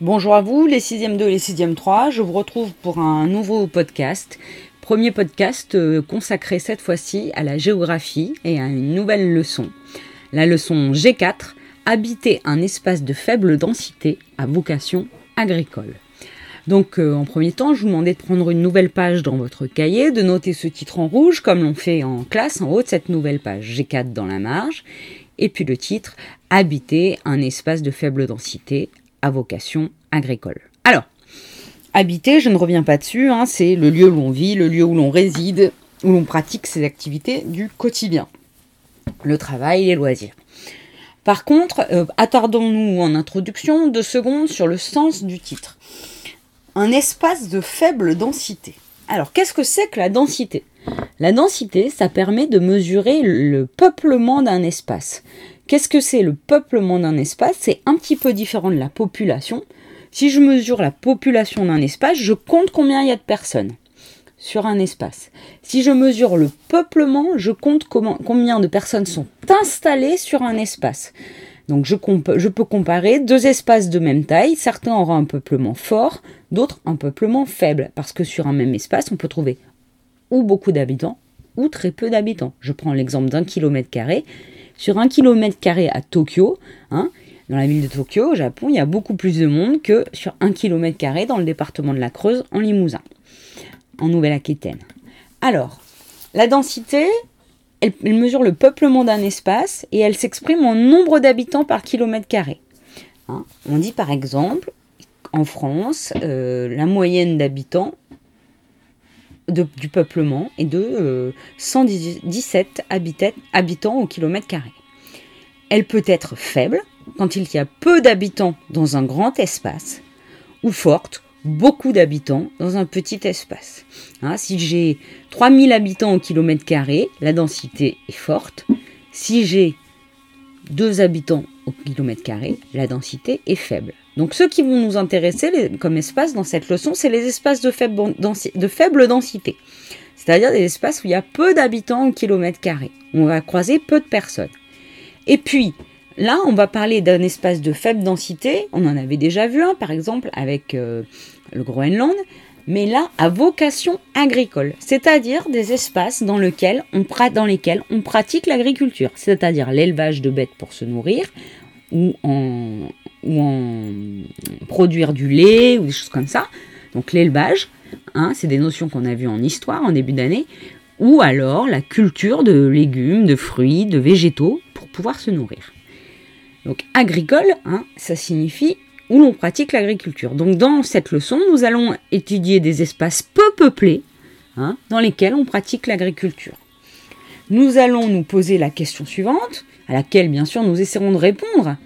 Bonjour à vous, les 6e 2 et les 6e 3. Je vous retrouve pour un nouveau podcast. Premier podcast euh, consacré cette fois-ci à la géographie et à une nouvelle leçon. La leçon G4, habiter un espace de faible densité à vocation agricole. Donc euh, en premier temps, je vous demandais de prendre une nouvelle page dans votre cahier, de noter ce titre en rouge comme l'on fait en classe en haut de cette nouvelle page G4 dans la marge, et puis le titre Habiter un espace de faible densité vocation agricole. Alors, habiter, je ne reviens pas dessus, hein, c'est le lieu où l'on vit, le lieu où l'on réside, où l'on pratique ses activités du quotidien. Le travail, les loisirs. Par contre, euh, attardons-nous en introduction deux secondes sur le sens du titre. Un espace de faible densité. Alors, qu'est-ce que c'est que la densité? La densité, ça permet de mesurer le peuplement d'un espace. Qu'est-ce que c'est le peuplement d'un espace? C'est un petit peu différent de la population. Si je mesure la population d'un espace, je compte combien il y a de personnes sur un espace. Si je mesure le peuplement, je compte combien de personnes sont installées sur un espace. Donc je, je, peux comparer deux espaces de même taille. Certains auront un peuplement fort, d'autres un peuplement faible. Parce que sur un même espace, on peut trouver ou beaucoup d'habitants ou très peu d'habitants. Je prends l'exemple d'un kilomètre carré. Sur un kilomètre carré à Tokyo, hein, dans la ville de Tokyo, au Japon, il y a beaucoup plus de monde que sur un kilomètre carré dans le département de la Creuse, en Limousin, en Nouvelle-Aquitaine. Alors, la densité, elle, mesure le peuplement d'un espace et elle s'exprime en nombre d'habitants par kilomètre carré. Hein, on dit par exemple, en France, euh, la moyenne d'habitants du peuplement est de 117 euh, habitants au kilomètre carré. Elle peut être faible quand il y a peu d'habitants dans un grand espace, ou forte, beaucoup d'habitants dans un petit espace. Hein, si j'ai 3000 habitants au kilomètre carré, la densité est forte. Si j'ai 2 habitants au kilomètre carré, la densité est faible. Donc ceux qui vont nous intéresser comme espace dans cette leçon, c'est les espaces de faible, densité. C'est-à-dire des espaces où il y a peu d'habitants au kilomètre carré. On va croiser peu de personnes. Et puis, là, on va parler d'un espace de faible densité. On en avait déjà vu un, par exemple, avec euh, le Groenland. Mais là, à vocation agricole, c'est-à-dire des espaces dans, lesquels on, pratique l'agriculture, c'est-à-dire l'élevage de bêtes pour se nourrir, ou en, ou en produire du lait ou des choses comme ça. Donc l'élevage, hein, c'est des notions qu'on a vues en histoire en début d'année, ou alors la culture de légumes, de fruits, de végétaux pour pouvoir se nourrir. Donc agricole, hein, ça signifie où l'on pratique l'agriculture. Donc dans cette leçon, nous allons étudier des espaces peu peuplés hein, dans lesquels on pratique l'agriculture. Nous allons nous poser la question suivante, à laquelle bien sûr nous essaierons de répondre.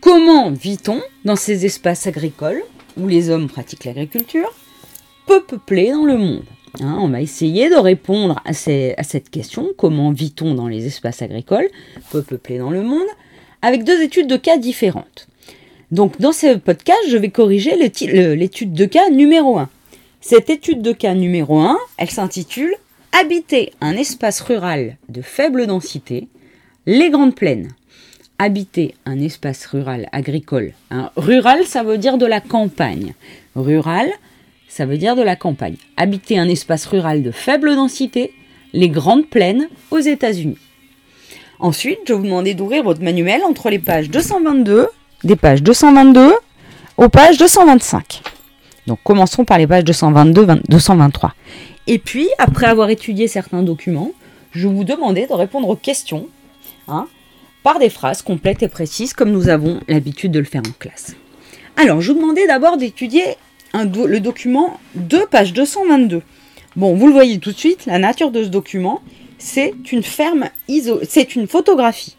Comment vit-on dans ces espaces agricoles où les hommes pratiquent l'agriculture, peu peuplés dans le monde hein, On va essayer de répondre à, cette question, comment vit-on dans les espaces agricoles, peu peuplés dans le monde, avec deux études de cas différentes. Donc dans ce podcast, je vais corriger l'étude de cas numéro 1. Cette étude de cas numéro 1, elle s'intitule Habiter un espace rural de faible densité, les grandes plaines habiter un espace rural agricole. rural, ça veut dire de la campagne. Rural, ça veut dire de la campagne. Habiter un espace rural de faible densité, les grandes plaines aux États-Unis. Ensuite, je vous demander d'ouvrir votre manuel entre les pages 222, des pages 222 aux pages 225. Donc commençons par les pages 222, 223. Et puis, après avoir étudié certains documents, je vous demander de répondre aux questions. Hein, par des phrases complètes et précises comme nous avons l'habitude de le faire en classe. Alors, je vous demandais d'abord d'étudier le document 2, page 222. Bon, vous le voyez tout de suite, la nature de ce document, c'est une ferme iso c'est une photographie.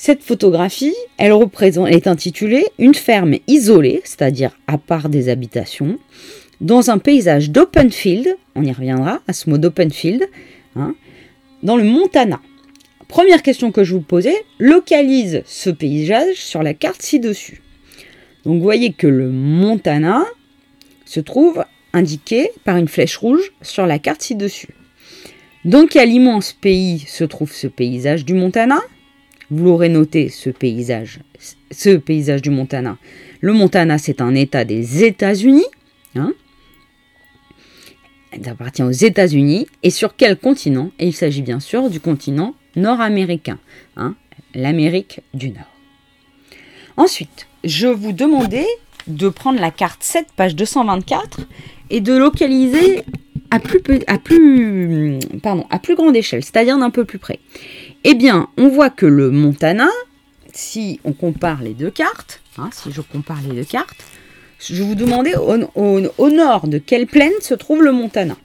Cette photographie, elle représente, est intitulée Une ferme isolée, c'est-à-dire à part des habitations, dans un paysage d'open field, on y reviendra à ce mot d'open field, hein, dans le Montana. Première question que je vous posais, localise ce paysage sur la carte ci-dessus. Donc vous voyez que le Montana se trouve indiqué par une flèche rouge sur la carte ci-dessus. Dans quel immense pays se trouve ce paysage du Montana? Vous l'aurez noté, ce paysage, du Montana. Le Montana, c'est un État des États-Unis. Hein il appartient aux États-Unis. Et sur quel continent? Et il s'agit bien sûr du continent nord-américain, hein, l'Amérique du Nord. Ensuite, je vous demandais de prendre la carte 7, page 224, et de localiser à plus grande échelle, c'est-à-dire d'un peu plus près. Eh bien, on voit que le Montana, si on compare les deux cartes, hein, si je compare les deux cartes, je vous demandais au, nord de quelle plaine se trouve le Montana.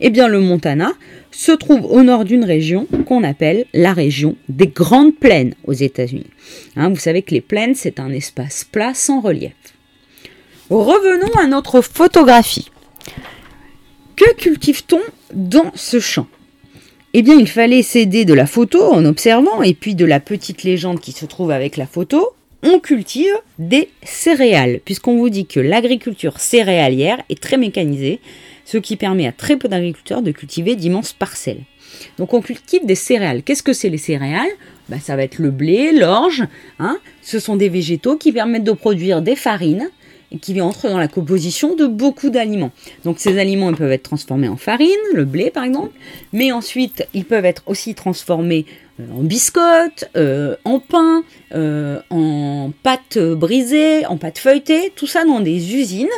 Eh bien, le Montana se trouve au nord d'une région qu'on appelle la région des Grandes Plaines aux États-Unis. Hein, vous savez que les plaines, c'est un espace plat sans relief. Revenons à notre photographie. Que cultive-t-on dans ce champ? Eh bien, il fallait s'aider de la photo en observant et puis de la petite légende qui se trouve avec la photo on cultive des céréales, puisqu'on vous dit que l'agriculture céréalière est très mécanisée, ce qui permet à très peu d'agriculteurs de cultiver d'immenses parcelles. Donc on cultive des céréales. Qu'est-ce que c'est les céréales? Bah, Ça va être le blé, l'orge. Hein ce sont des végétaux qui permettent de produire des farines qui entrent dans la composition de beaucoup d'aliments. Donc ces aliments ils peuvent être transformés en farine, le blé par exemple, mais ensuite ils peuvent être aussi transformés euh, en biscottes, euh, en pain, euh, en pâte brisée, en pâte feuilletée, tout ça dans des usines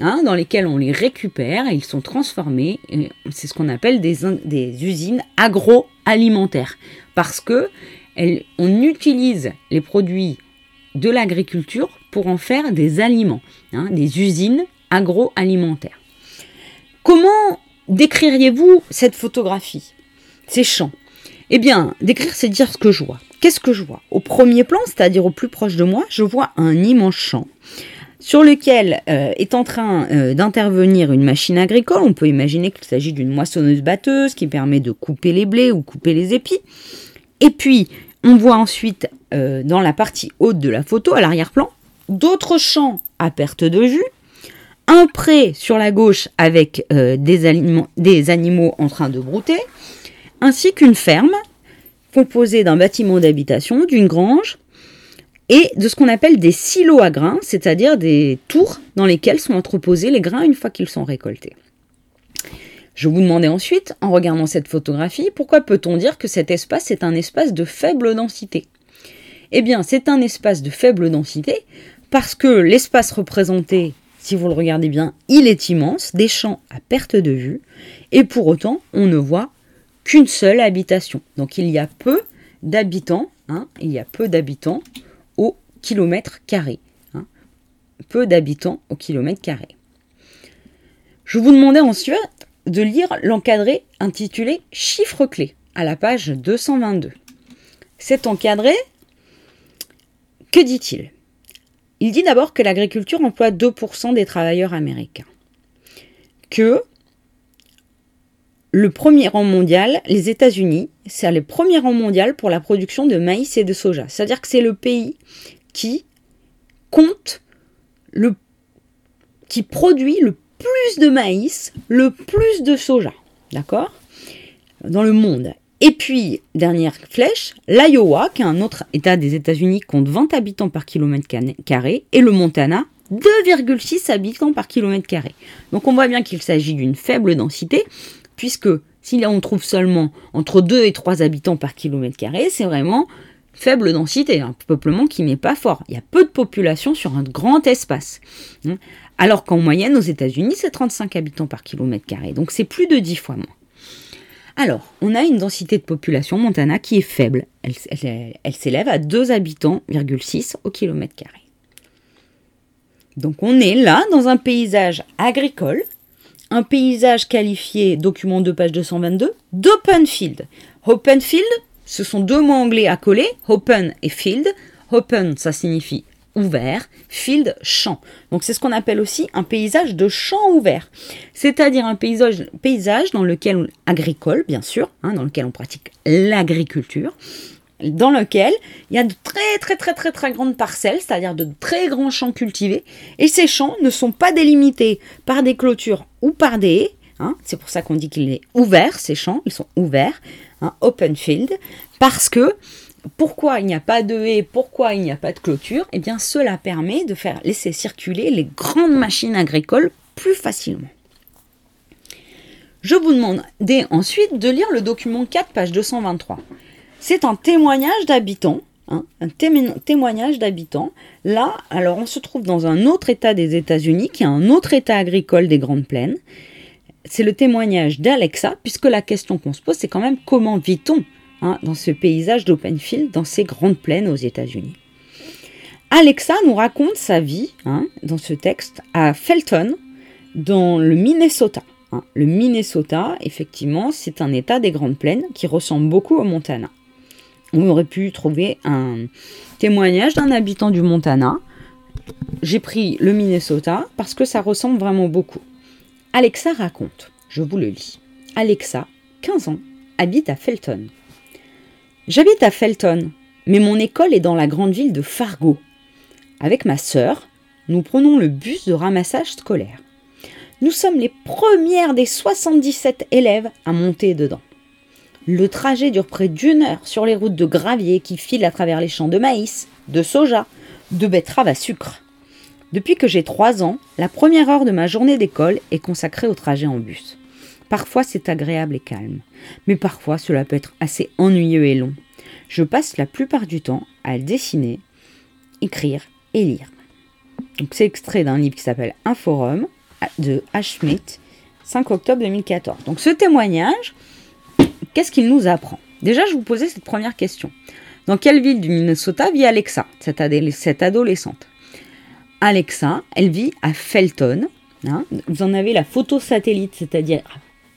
hein, dans lesquelles on les récupère et ils sont transformés. C'est ce qu'on appelle des, des usines agroalimentaires parce que on utilise les produits de l'agriculture pour en faire des aliments, hein, des usines agroalimentaires. Comment décririez-vous cette photographie, ces champs? Eh bien, décrire, c'est dire ce que je vois. Qu'est-ce que je vois? Au premier plan, c'est-à-dire au plus proche de moi, je vois un immense champ sur lequel euh, est en train euh, d'intervenir une machine agricole. On peut imaginer qu'il s'agit d'une moissonneuse-batteuse qui permet de couper les blés ou couper les épis. Et puis, on voit ensuite euh, dans la partie haute de la photo, à l'arrière-plan, d'autres champs à perte de vue, un pré sur la gauche avec euh, des, animaux en train de brouter, ainsi qu'une ferme composée d'un bâtiment d'habitation, d'une grange et de ce qu'on appelle des silos à grains, c'est-à-dire des tours dans lesquels sont entreposés les grains une fois qu'ils sont récoltés. Je vous demandais ensuite, en regardant cette photographie, pourquoi peut-on dire que cet espace est un espace de faible densité? Eh bien, c'est un espace de faible densité parce que l'espace représenté, si vous le regardez bien, il est immense, des champs à perte de vue, et pour autant, on ne voit qu'une seule habitation. Donc il y a peu d'habitants, hein, il y a peu d'habitants au kilomètre carré. Hein. peu d'habitants au kilomètre carré. Je vous demandais ensuite de lire l'encadré intitulé Chiffres clés à la page 222. Cet encadré, que dit-il? Il dit d'abord que l'agriculture emploie 2% des travailleurs américains. Que le premier rang mondial, les États-Unis, c'est le premier rang mondial pour la production de maïs et de soja. C'est-à-dire que c'est le pays qui compte le qui produit le plus de maïs, le plus de soja, d'accord? Dans le monde. Et puis, dernière flèche, l'Iowa, qui est un autre État des États-Unis, compte 20 habitants par kilomètre carré, et le Montana, 2,6 habitants par kilomètre carré. Donc on voit bien qu'il s'agit d'une faible densité, puisque si là on trouve seulement entre 2 et 3 habitants par kilomètre carré, c'est vraiment faible densité, un peuplement qui n'est pas fort. Il y a peu de population sur un grand espace. Alors qu'en moyenne, aux États-Unis, c'est 35 habitants par kilomètre carré. Donc c'est plus de 10 fois moins. Alors, on a une densité de population Montana qui est faible. Elle, s'élève à 2 habitants, au kilomètre carré. Donc on est là dans un paysage agricole, un paysage qualifié, document de page 222, d'open field. Open field, ce sont deux mots anglais à coller, open et field. Open, ça signifie ouvert, field, champ. Donc c'est ce qu'on appelle aussi un paysage de champ ouvert. C'est-à-dire un paysage, dans lequel, agricole bien sûr, hein, dans lequel on pratique l'agriculture, dans lequel il y a de très très très très très grandes parcelles, c'est-à-dire de très grands champs cultivés, et ces champs ne sont pas délimités par des clôtures ou par des haies, hein. c'est pour ça qu'on dit qu'il est ouvert, ces champs, ils sont ouverts, un open field, parce que pourquoi il n'y a pas de haie, pourquoi il n'y a pas de clôture Eh bien, cela permet de faire laisser circuler les grandes machines agricoles plus facilement. Je vous demande ensuite de lire le document 4, page 223. C'est un témoignage d'habitants, hein, un témoignage d'habitants. Là, alors on se trouve dans un autre État des États-Unis, qui est un autre État agricole des Grandes Plaines. C'est le témoignage d'Alexa, puisque la question qu'on se pose, c'est quand même comment vit-on Hein, dans ce paysage d'open field, dans ces grandes plaines aux États-Unis. Alexa nous raconte sa vie hein, dans ce texte à Felton, dans le Minnesota. Hein. Le Minnesota, effectivement, c'est un état des grandes plaines qui ressemble beaucoup au Montana. On aurait pu trouver un témoignage d'un habitant du Montana. J'ai pris le Minnesota parce que ça ressemble vraiment beaucoup. Alexa raconte, je vous le lis. Alexa, 15 ans, habite à Felton. J'habite à Felton, mais mon école est dans la grande ville de Fargo. Avec ma sœur, nous prenons le bus de ramassage scolaire. Nous sommes les premières des 77 élèves à monter dedans. Le trajet dure près d'une heure sur les routes de gravier qui filent à travers les champs de maïs, de soja, de betteraves à sucre. Depuis que j'ai 3 ans, la première heure de ma journée d'école est consacrée au trajet en bus. Parfois c'est agréable et calme, mais parfois cela peut être assez ennuyeux et long. Je passe la plupart du temps à dessiner, écrire et lire. c'est extrait d'un livre qui s'appelle Un forum de H. Schmidt, 5 octobre 2014. Donc ce témoignage, qu'est-ce qu'il nous apprend? Déjà, je vous posais cette première question. Dans quelle ville du Minnesota vit Alexa, cette, adolescente? Alexa, elle vit à Felton. Hein? vous en avez la photo satellite, c'est-à-dire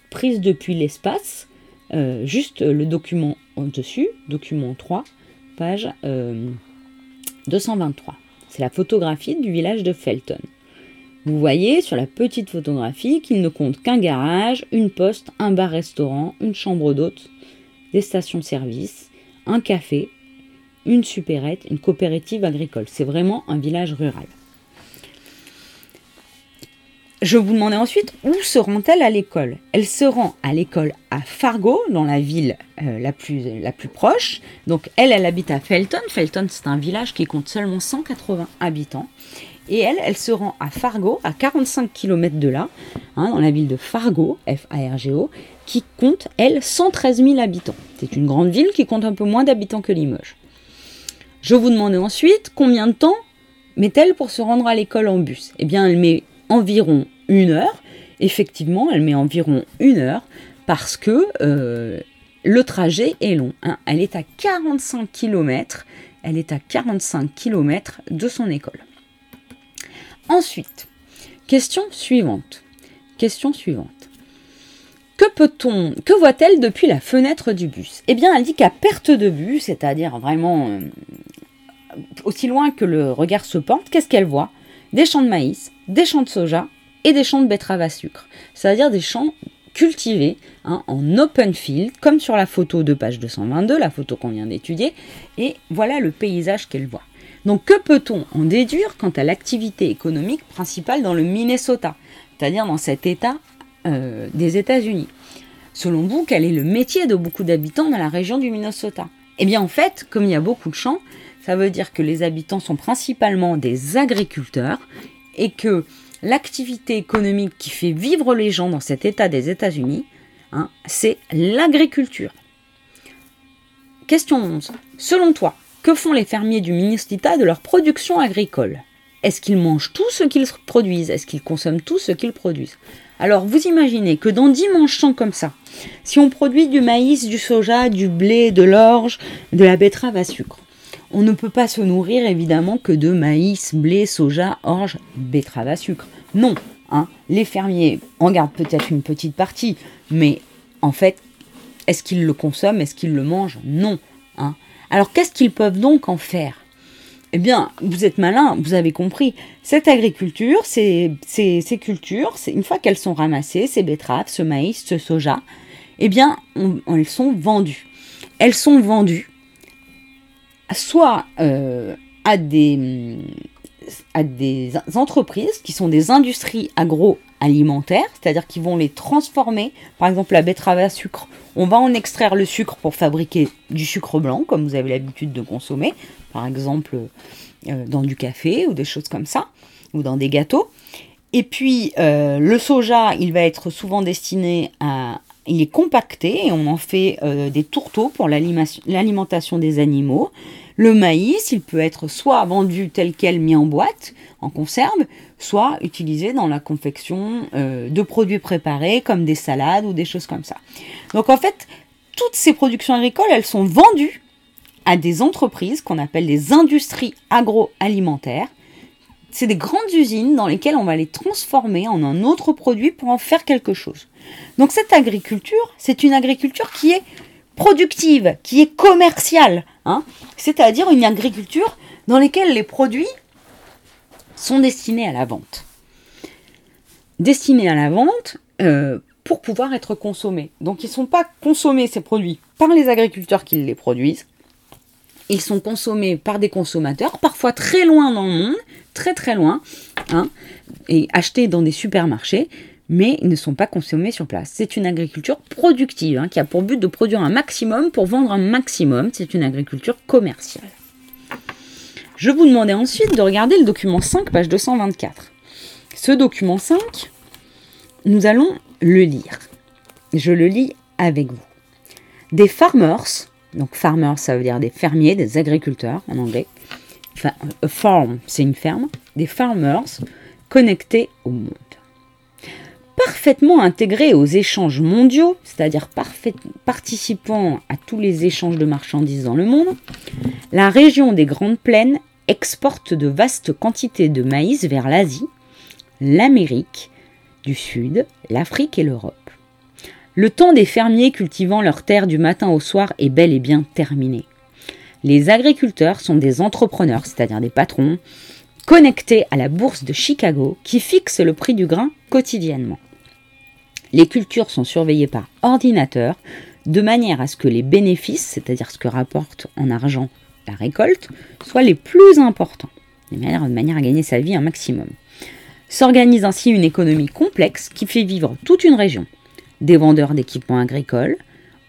prise depuis l'espace, euh, juste le document en dessus, document 3, page 223. Euh, C'est la photographie du village de Felton. Vous voyez sur la petite photographie qu'il ne compte qu'un garage, une poste, un bar-restaurant, une chambre d'hôte, des stations-service, un café, une supérette, une coopérative agricole. C'est vraiment un village rural. Je vous demandais ensuite où se rend-elle à l'école? Elle se rend à l'école à Fargo, dans la ville euh, la, plus, proche. Donc elle, elle habite à Felton. Felton, c'est un village qui compte seulement 180 habitants. Et elle, elle se rend à Fargo, à 45 km de là, hein, dans la ville de Fargo, F-A-R-G-O, qui compte, elle, 113 000 habitants. C'est une grande ville qui compte un peu moins d'habitants que Limoges. Je vous demandais ensuite combien de temps met-elle pour se rendre à l'école en bus? Eh bien, elle met environ une heure. Effectivement, elle met environ une heure parce que euh, le trajet est long. Hein. Elle est à 45 km. Elle est à 45 km de son école. Ensuite, question suivante. Question suivante. Que peut-on, que voit-elle depuis la fenêtre du bus? Eh bien, elle dit qu'à perte de vue, c'est-à-dire vraiment euh, aussi loin que le regard se porte, qu'est-ce qu'elle voit? Des champs de maïs, des champs de soja et des champs de betteraves à sucre. C'est-à-dire des champs cultivés hein, en open field, comme sur la photo de page 222, la photo qu'on vient d'étudier, et voilà le paysage qu'elle voit. Donc que peut-on en déduire quant à l'activité économique principale dans le Minnesota, c'est-à-dire dans cet État euh, des États-Unis? Selon vous, quel est le métier de beaucoup d'habitants dans la région du Minnesota? Eh bien en fait, comme il y a beaucoup de champs, ça veut dire que les habitants sont principalement des agriculteurs et que l'activité économique qui fait vivre les gens dans cet état des États-Unis, hein, c'est l'agriculture. Question 11. Selon toi, que font les fermiers du Minnesota de leur production agricole? Est-ce qu'ils mangent tout ce qu'ils produisent? Est-ce qu'ils consomment tout ce qu'ils produisent? Alors vous imaginez que dans 10 champs comme ça, si on produit du maïs, du soja, du blé, de l'orge, de la betterave à sucre, on ne peut pas se nourrir évidemment que de maïs, blé, soja, orge, betterave à sucre. Non, hein. les fermiers en gardent peut-être une petite partie, mais en fait, est-ce qu'ils le consomment, est-ce qu'ils le mangent? Non. Hein. Alors qu'est-ce qu'ils peuvent donc en faire? Eh bien, vous êtes malin, vous avez compris. Cette agriculture, ces, ces, cultures, une fois qu'elles sont ramassées, ces betteraves, ce maïs, ce soja, eh bien, elles sont vendues. Elles sont vendues soit euh, à, des, à des entreprises qui sont des industries agro agroalimentaires, c'est-à-dire qu'ils vont les transformer. Par exemple, la betterave à sucre, on va en extraire le sucre pour fabriquer du sucre blanc, comme vous avez l'habitude de consommer, par exemple euh, dans du café ou des choses comme ça, ou dans des gâteaux. Et puis euh, le soja, il va être souvent destiné à... Il est compacté et on en fait euh, des tourteaux pour l'alimentation des animaux. Le maïs, il peut être soit vendu tel quel mis en boîte, en conserve, soit utilisé dans la confection euh, de produits préparés comme des salades ou des choses comme ça. Donc en fait, toutes ces productions agricoles, elles sont vendues à des entreprises qu'on appelle des industries agroalimentaires c'est des grandes usines dans lesquelles on va les transformer en un autre produit pour en faire quelque chose. Donc cette agriculture, c'est une agriculture qui est productive, qui est commerciale, hein. c'est-à-dire une agriculture dans laquelle les produits sont destinés à la vente. Destinés à la vente euh, pour pouvoir être consommés. Donc ils ne sont pas consommés, ces produits, par les agriculteurs qui les produisent, ils sont consommés par des consommateurs, parfois très loin dans le monde, très très loin, hein, et achetés dans des supermarchés, mais ils ne sont pas consommés sur place. C'est une agriculture productive, hein, qui a pour but de produire un maximum pour vendre un maximum. C'est une agriculture commerciale. Je vous demandais ensuite de regarder le document 5, page 224. Ce document 5, nous allons le lire. Je le lis avec vous. Des farmers donc farmer, ça veut dire des fermiers, des agriculteurs en anglais. Enfin, a farm, c'est une ferme. Des farmers connectés au monde. Parfaitement intégrés aux échanges mondiaux, c'est-à-dire participant à tous les échanges de marchandises dans le monde, la région des Grandes Plaines exporte de vastes quantités de maïs vers l'Asie, l'Amérique du Sud, l'Afrique et l'Europe. Le temps des fermiers cultivant leurs terres du matin au soir est bel et bien terminé. Les agriculteurs sont des entrepreneurs, c'est-à-dire des patrons, connectés à la bourse de Chicago qui fixe le prix du grain quotidiennement. Les cultures sont surveillées par ordinateur de manière à ce que les bénéfices, c'est-à-dire ce que rapporte en argent la récolte, soient les plus importants, de manière, de manière à gagner sa vie un maximum. S'organise ainsi une économie complexe qui fait vivre toute une région, des vendeurs d'équipements agricoles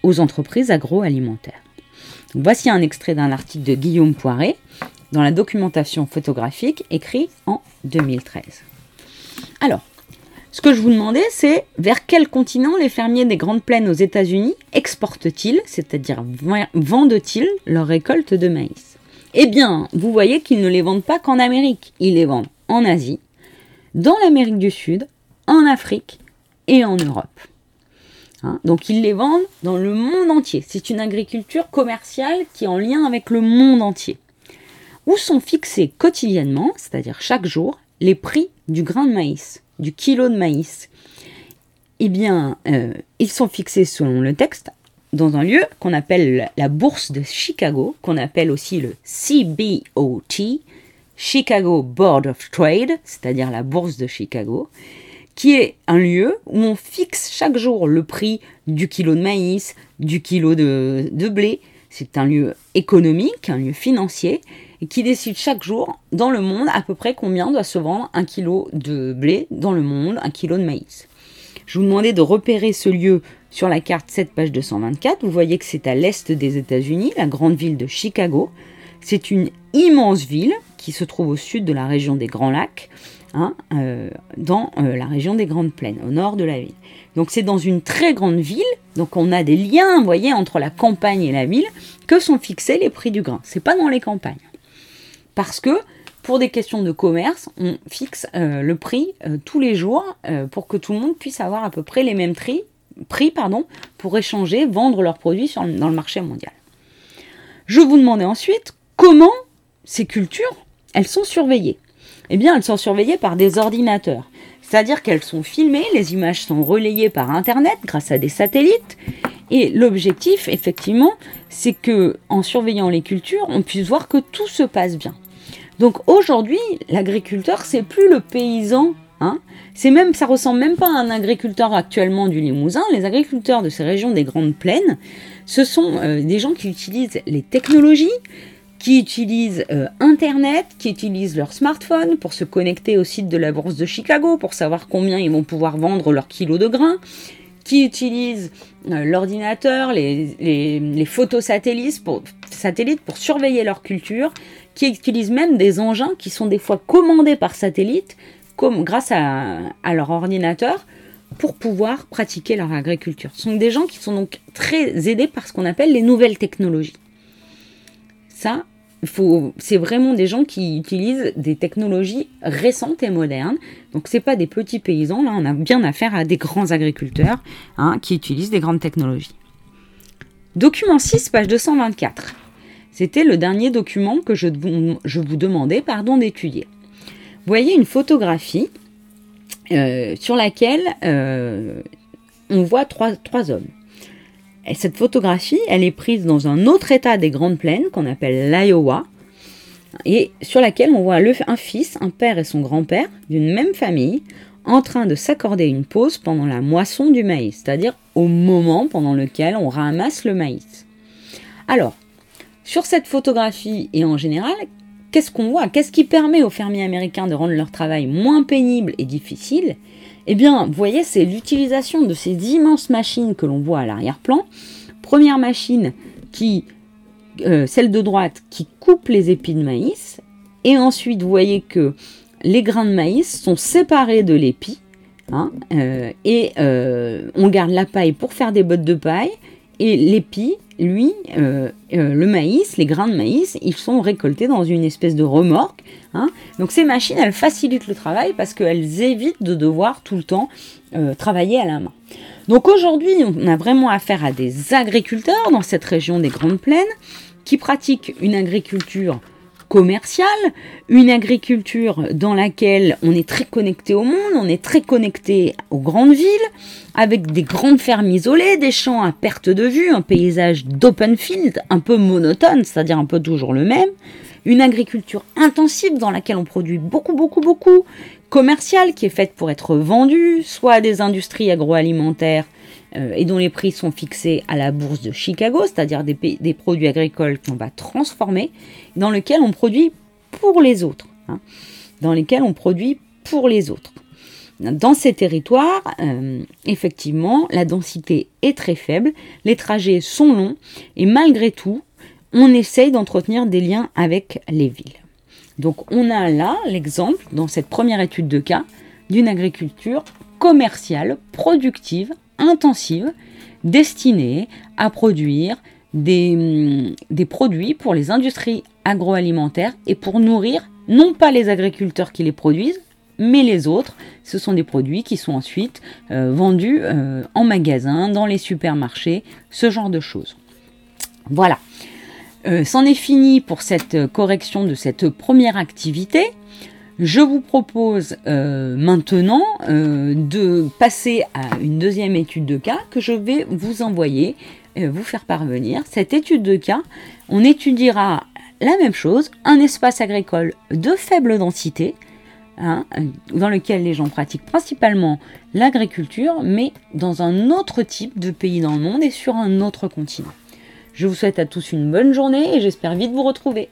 aux entreprises agroalimentaires. Voici un extrait d'un article de Guillaume Poiret dans la documentation photographique écrit en 2013. Alors, ce que je vous demandais, c'est vers quel continent les fermiers des Grandes Plaines aux États-Unis exportent-ils, c'est-à-dire vendent-ils leurs récoltes de maïs? Eh bien, vous voyez qu'ils ne les vendent pas qu'en Amérique, ils les vendent en Asie, dans l'Amérique du Sud, en Afrique et en Europe. Hein. donc ils les vendent dans le monde entier. C'est une agriculture commerciale qui est en lien avec le monde entier. Où sont fixés quotidiennement, c'est-à-dire chaque jour, les prix du grain de maïs, du kilo de maïs? Eh bien, euh, ils sont fixés selon le texte dans un lieu qu'on appelle la bourse de Chicago, qu'on appelle aussi le CBOT, Chicago Board of Trade, c'est-à-dire la bourse de Chicago qui est un lieu où on fixe chaque jour le prix du kilo de maïs, du kilo de, blé. C'est un lieu économique, un lieu financier, qui décide chaque jour dans le monde à peu près combien doit se vendre un kilo de blé dans le monde, un kilo de maïs. Je vous demandais de repérer ce lieu sur la carte 7 page 224. Vous voyez que c'est à l'est des États-Unis, la grande ville de Chicago. C'est une immense ville qui se trouve au sud de la région des Grands Lacs. Hein, euh, dans euh, la région des Grandes Plaines, au nord de la ville. Donc c'est dans une très grande ville, donc on a des liens, vous voyez, entre la campagne et la ville, que sont fixés les prix du grain. C'est pas dans les campagnes. Parce que pour des questions de commerce, on fixe euh, le prix tous les jours pour que tout le monde puisse avoir à peu près les mêmes prix, prix pardon, pour échanger, vendre leurs produits dans le marché mondial. Je vous demandais ensuite comment ces cultures, elles sont surveillées eh bien, elles sont surveillées par des ordinateurs. C'est-à-dire qu'elles sont filmées, les images sont relayées par Internet grâce à des satellites. Et l'objectif, effectivement, c'est que en surveillant les cultures, on puisse voir que tout se passe bien. Donc aujourd'hui, l'agriculteur, c'est plus le paysan. Hein c'est même, ça ressemble même pas à un agriculteur actuellement du Limousin. Les agriculteurs de ces régions des Grandes Plaines, ce sont euh, des gens qui utilisent les technologies qui utilisent euh, Internet, qui utilisent leur smartphone pour se connecter au site de la bourse de Chicago pour savoir combien ils vont pouvoir vendre leur kilo de grains, qui utilisent euh, l'ordinateur, les, les, photos satellites pour, satellites pour surveiller leur culture, qui utilisent même des engins qui sont des fois commandés par satellite, comme grâce à, à leur ordinateur, pour pouvoir pratiquer leur agriculture. Ce sont des gens qui sont donc très aidés par ce qu'on appelle les nouvelles technologies. Ça, c'est vraiment des gens qui utilisent des technologies récentes et modernes. Donc c'est pas des petits paysans, là on a bien affaire à des grands agriculteurs hein, qui utilisent des grandes technologies. Document 6, page 224. C'était le dernier document que je, vous demandais pardon, d'étudier. Voyez une photographie euh, sur laquelle euh, on voit trois hommes. Et cette photographie, elle est prise dans un autre état des Grandes Plaines qu'on appelle l'Iowa, et sur laquelle on voit un fils, un père et son grand-père d'une même famille en train de s'accorder une pause pendant la moisson du maïs, c'est-à-dire au moment pendant lequel on ramasse le maïs. Alors, sur cette photographie et en général, qu'est-ce qu'on voit? Qu'est-ce qui permet aux fermiers américains de rendre leur travail moins pénible et difficile? Eh bien, vous voyez, c'est l'utilisation de ces immenses machines que l'on voit à l'arrière-plan. Première machine qui, euh, celle de droite, qui coupe les épis de maïs. Et ensuite, vous voyez que les grains de maïs sont séparés de l'épi. Hein, euh, et euh, on garde la paille pour faire des bottes de paille. Et l'épi, lui, le maïs, les grains de maïs, ils sont récoltés dans une espèce de remorque Hein. Donc ces machines, elles facilitent le travail parce qu'elles évitent de devoir tout le temps euh, travailler à la main. Donc aujourd'hui, on a vraiment affaire à des agriculteurs dans cette région des Grandes Plaines qui pratiquent une agriculture commerciale, une agriculture dans laquelle on est très connecté au monde, on est très connecté aux grandes villes, avec des grandes fermes isolées, des champs à perte de vue, un paysage d'open field un peu monotone, c'est-à-dire un peu toujours le même, une agriculture intensive dans laquelle on produit beaucoup, beaucoup, beaucoup, commerciale qui est faite pour être vendue, soit à des industries agroalimentaires euh, et dont les prix sont fixés à la bourse de Chicago, c'est-à-dire des, produits agricoles qu'on va transformer, dans lesquels on produit pour les autres, hein, dans lesquels on produit pour les autres. Dans ces territoires, euh, effectivement, la densité est très faible, les trajets sont longs, et malgré tout, on essaye d'entretenir des liens avec les villes. Donc on a là l'exemple, dans cette première étude de cas, d'une agriculture commerciale, productive, intensive, destinée à produire des, hum, des, produits pour les industries agroalimentaires et pour nourrir non pas les agriculteurs qui les produisent, mais les autres. Ce sont des produits qui sont ensuite euh, vendus euh, en magasin, dans les supermarchés, ce genre de choses. Voilà. Euh, c'en est fini pour cette correction de cette première activité. Je vous propose euh, maintenant de passer à une deuxième étude de cas que je vais vous envoyer, vous faire parvenir. Cette étude de cas, on étudiera la même chose, un espace agricole de faible densité, hein, dans lequel les gens pratiquent principalement l'agriculture, mais dans un autre type de pays dans le monde et sur un autre continent. Je vous souhaite à tous une bonne journée et j'espère vite vous retrouver.